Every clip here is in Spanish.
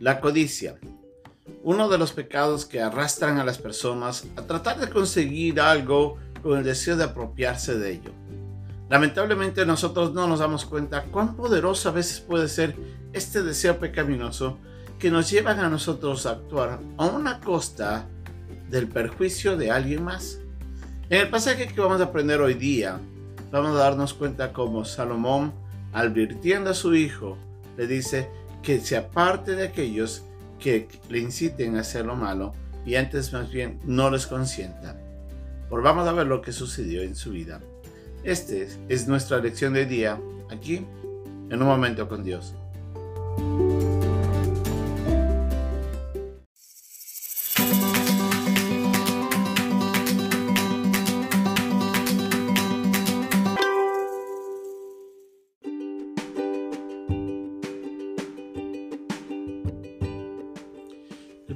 La codicia. Uno de los pecados que arrastran a las personas a tratar de conseguir algo con el deseo de apropiarse de ello. Lamentablemente nosotros no nos damos cuenta cuán poderoso a veces puede ser este deseo pecaminoso que nos llevan a nosotros a actuar a una costa del perjuicio de alguien más. En el pasaje que vamos a aprender hoy día, vamos a darnos cuenta cómo Salomón, advirtiendo a su hijo, le dice, que se aparte de aquellos que le inciten a hacer lo malo y antes más bien no les consientan. Por vamos a ver lo que sucedió en su vida. Este es nuestra lección de día aquí en un momento con Dios.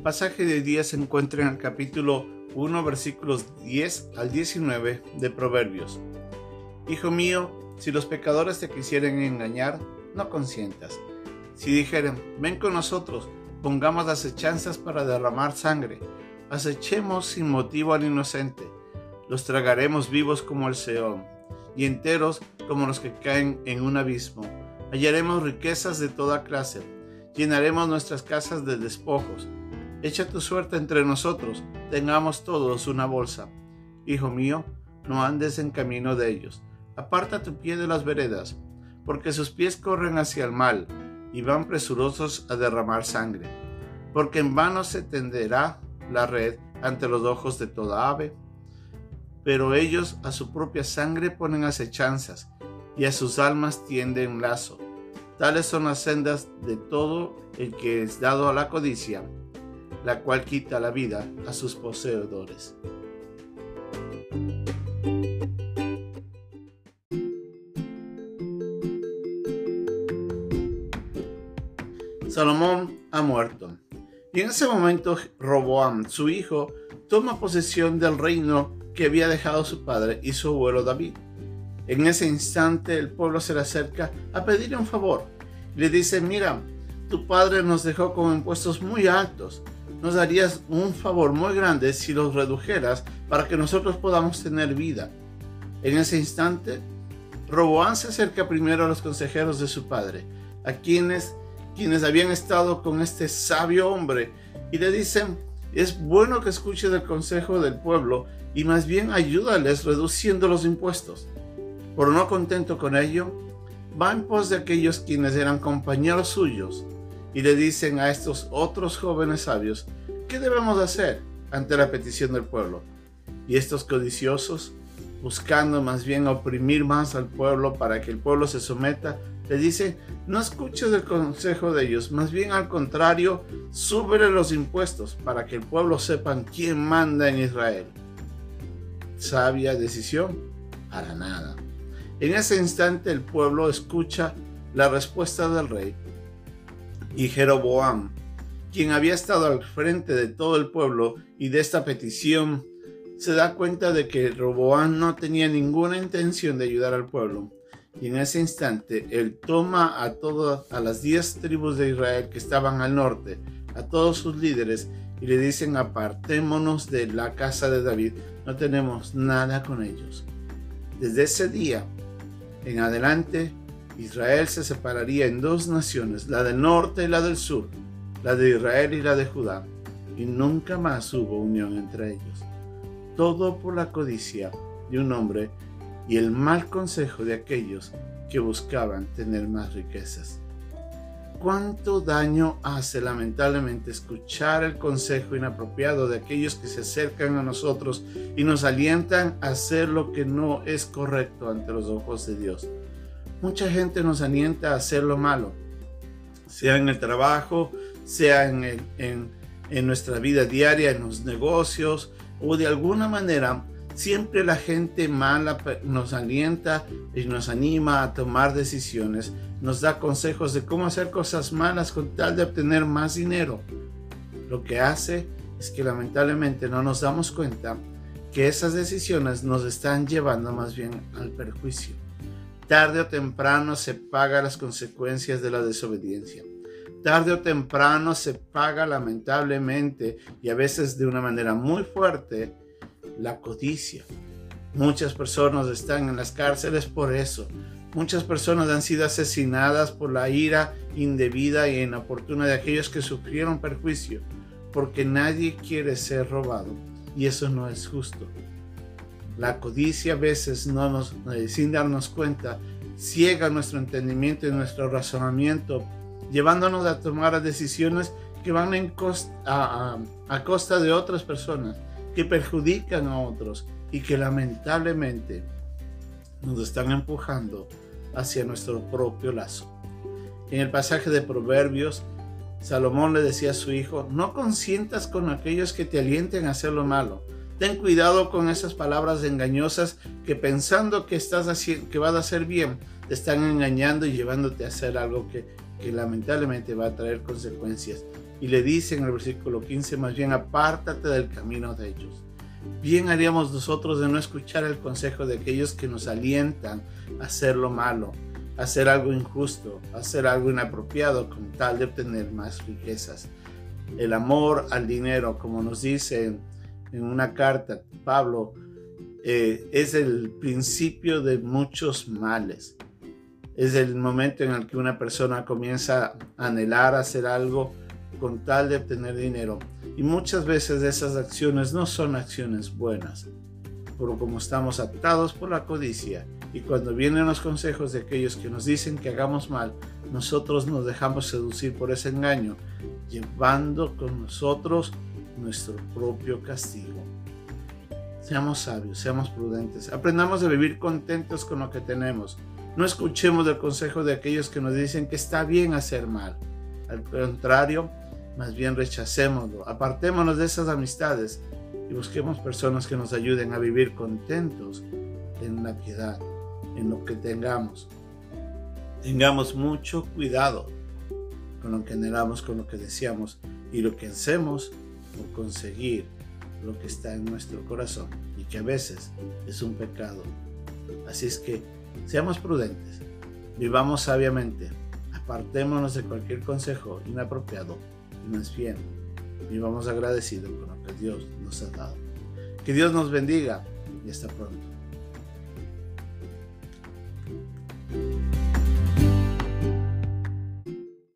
Pasaje de día se encuentra en el capítulo 1, versículos 10 al 19 de Proverbios. Hijo mío, si los pecadores te quisieren engañar, no consientas. Si dijeren, ven con nosotros, pongamos acechanzas para derramar sangre, acechemos sin motivo al inocente, los tragaremos vivos como el seón, y enteros como los que caen en un abismo. Hallaremos riquezas de toda clase, llenaremos nuestras casas de despojos Echa tu suerte entre nosotros, tengamos todos una bolsa. Hijo mío, no andes en camino de ellos. Aparta tu pie de las veredas, porque sus pies corren hacia el mal y van presurosos a derramar sangre. Porque en vano se tenderá la red ante los ojos de toda ave. Pero ellos a su propia sangre ponen acechanzas y a sus almas tienden lazo. Tales son las sendas de todo el que es dado a la codicia la cual quita la vida a sus poseedores. Salomón ha muerto. Y en ese momento Roboam, su hijo, toma posesión del reino que había dejado su padre y su abuelo David. En ese instante el pueblo se le acerca a pedirle un favor. Le dice, mira, tu padre nos dejó con impuestos muy altos nos darías un favor muy grande si los redujeras para que nosotros podamos tener vida. En ese instante, Roboán se acerca primero a los consejeros de su padre, a quienes, quienes habían estado con este sabio hombre, y le dicen, es bueno que escuche el consejo del pueblo y más bien ayúdales reduciendo los impuestos. Por no contento con ello, va en pos de aquellos quienes eran compañeros suyos y le dicen a estos otros jóvenes sabios, ¿qué debemos hacer ante la petición del pueblo? Y estos codiciosos, buscando más bien oprimir más al pueblo para que el pueblo se someta, le dicen, no escuches el consejo de ellos, más bien al contrario, súbele los impuestos para que el pueblo sepan quién manda en Israel. Sabia decisión, para nada. En ese instante el pueblo escucha la respuesta del rey y Jeroboam, quien había estado al frente de todo el pueblo y de esta petición, se da cuenta de que Roboam no tenía ninguna intención de ayudar al pueblo. Y en ese instante él toma a todas a las diez tribus de Israel que estaban al norte, a todos sus líderes, y le dicen apartémonos de la casa de David, no tenemos nada con ellos. Desde ese día en adelante Israel se separaría en dos naciones, la del norte y la del sur, la de Israel y la de Judá, y nunca más hubo unión entre ellos. Todo por la codicia de un hombre y el mal consejo de aquellos que buscaban tener más riquezas. ¿Cuánto daño hace lamentablemente escuchar el consejo inapropiado de aquellos que se acercan a nosotros y nos alientan a hacer lo que no es correcto ante los ojos de Dios? Mucha gente nos alienta a hacer lo malo, sea en el trabajo, sea en, en, nuestra vida diaria, en los negocios o de alguna manera. Siempre la gente mala nos alienta y nos anima a tomar decisiones, nos da consejos de cómo hacer cosas malas con tal de obtener más dinero. Lo que hace es que lamentablemente no nos damos cuenta que esas decisiones nos están llevando más bien al perjuicio tarde o temprano se paga las consecuencias de la desobediencia. tarde o temprano se paga lamentablemente y a veces de una manera muy fuerte la codicia. Muchas personas están en las cárceles por eso. Muchas personas han sido asesinadas por la ira indebida e inoportuna de aquellos que sufrieron perjuicio, porque nadie quiere ser robado y eso no es justo. La codicia a veces no nos, eh, sin darnos cuenta, ciega nuestro entendimiento y nuestro razonamiento, llevándonos a tomar decisiones que van a, a costa de otras personas, que perjudican a otros y que lamentablemente nos están empujando hacia nuestro propio lazo. En el pasaje de Proverbios, Salomón le decía a su hijo, no consientas con aquellos que te alienten a hacer lo malo. Ten cuidado con esas palabras engañosas que pensando que estás que vas a hacer bien, te están engañando y llevándote a hacer algo que, lamentablemente va a traer consecuencias. Y le dice en el versículo 15, más bien apártate del camino de ellos. Bien haríamos nosotros de no escuchar el consejo de aquellos que nos alientan a hacer lo malo, a hacer algo injusto, a hacer algo inapropiado con tal de obtener más riquezas. El amor al dinero, como nos dice en una carta Pablo, eh, es el principio de muchos males. Es el momento en el que una persona comienza a anhelar hacer algo con tal de obtener dinero. Y muchas veces esas acciones no son acciones buenas, pero como estamos atados por la codicia y cuando vienen los consejos de aquellos que nos dicen que hagamos mal, nosotros nos dejamos seducir por ese engaño, llevando con nosotros nuestro propio castigo. Seamos sabios, seamos prudentes, aprendamos a vivir contentos con lo que tenemos. No escuchemos el consejo de aquellos que nos dicen que está bien hacer mal. Al contrario, más bien rechacémoslo, apartémonos de esas amistades y busquemos personas que nos ayuden a vivir contentos en la piedad, en lo que tengamos. Tengamos mucho cuidado con lo que anhelamos, con lo que deseamos y lo que hacemos conseguir lo que está en nuestro corazón y que a veces es un pecado. Así es que seamos prudentes, vivamos sabiamente, apartémonos de cualquier consejo inapropiado y más bien vivamos agradecidos con lo que Dios nos ha dado. Que Dios nos bendiga y hasta pronto.